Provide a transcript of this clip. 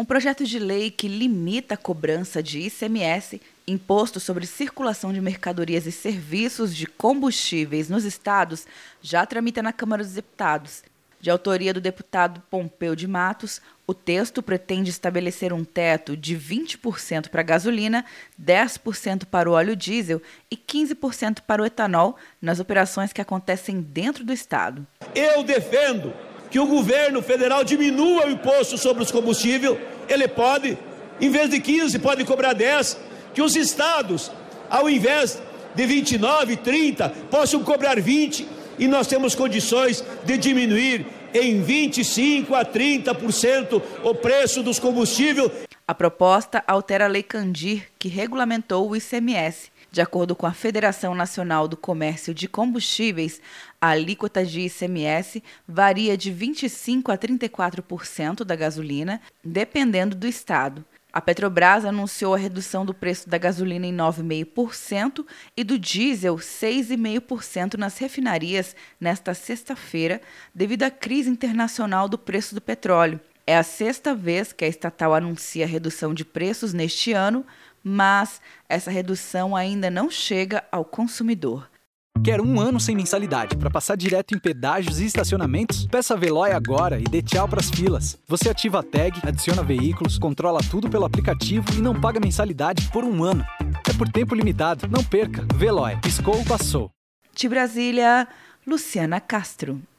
Um projeto de lei que limita a cobrança de ICMS, imposto sobre circulação de mercadorias e serviços de combustíveis nos estados, já tramita na Câmara dos Deputados. De autoria do deputado Pompeu de Matos, o texto pretende estabelecer um teto de 20% para a gasolina, 10% para o óleo diesel e 15% para o etanol nas operações que acontecem dentro do estado. Eu defendo que o governo federal diminua o imposto sobre os combustíveis, ele pode, em vez de 15, pode cobrar 10, que os estados, ao invés de 29, 30, possam cobrar 20, e nós temos condições de diminuir em 25 a 30% o preço dos combustíveis. A proposta altera a Lei Candir, que regulamentou o ICMS. De acordo com a Federação Nacional do Comércio de Combustíveis, a alíquota de ICMS varia de 25% a 34% da gasolina, dependendo do estado. A Petrobras anunciou a redução do preço da gasolina em 9,5% e do diesel 6,5% nas refinarias nesta sexta-feira, devido à crise internacional do preço do petróleo. É a sexta vez que a estatal anuncia redução de preços neste ano, mas essa redução ainda não chega ao consumidor. Quer um ano sem mensalidade para passar direto em pedágios e estacionamentos? Peça a Veloy agora e dê tchau para as filas. Você ativa a tag, adiciona veículos, controla tudo pelo aplicativo e não paga mensalidade por um ano. É por tempo limitado. Não perca. Veloy. Piscou, passou. De Brasília, Luciana Castro.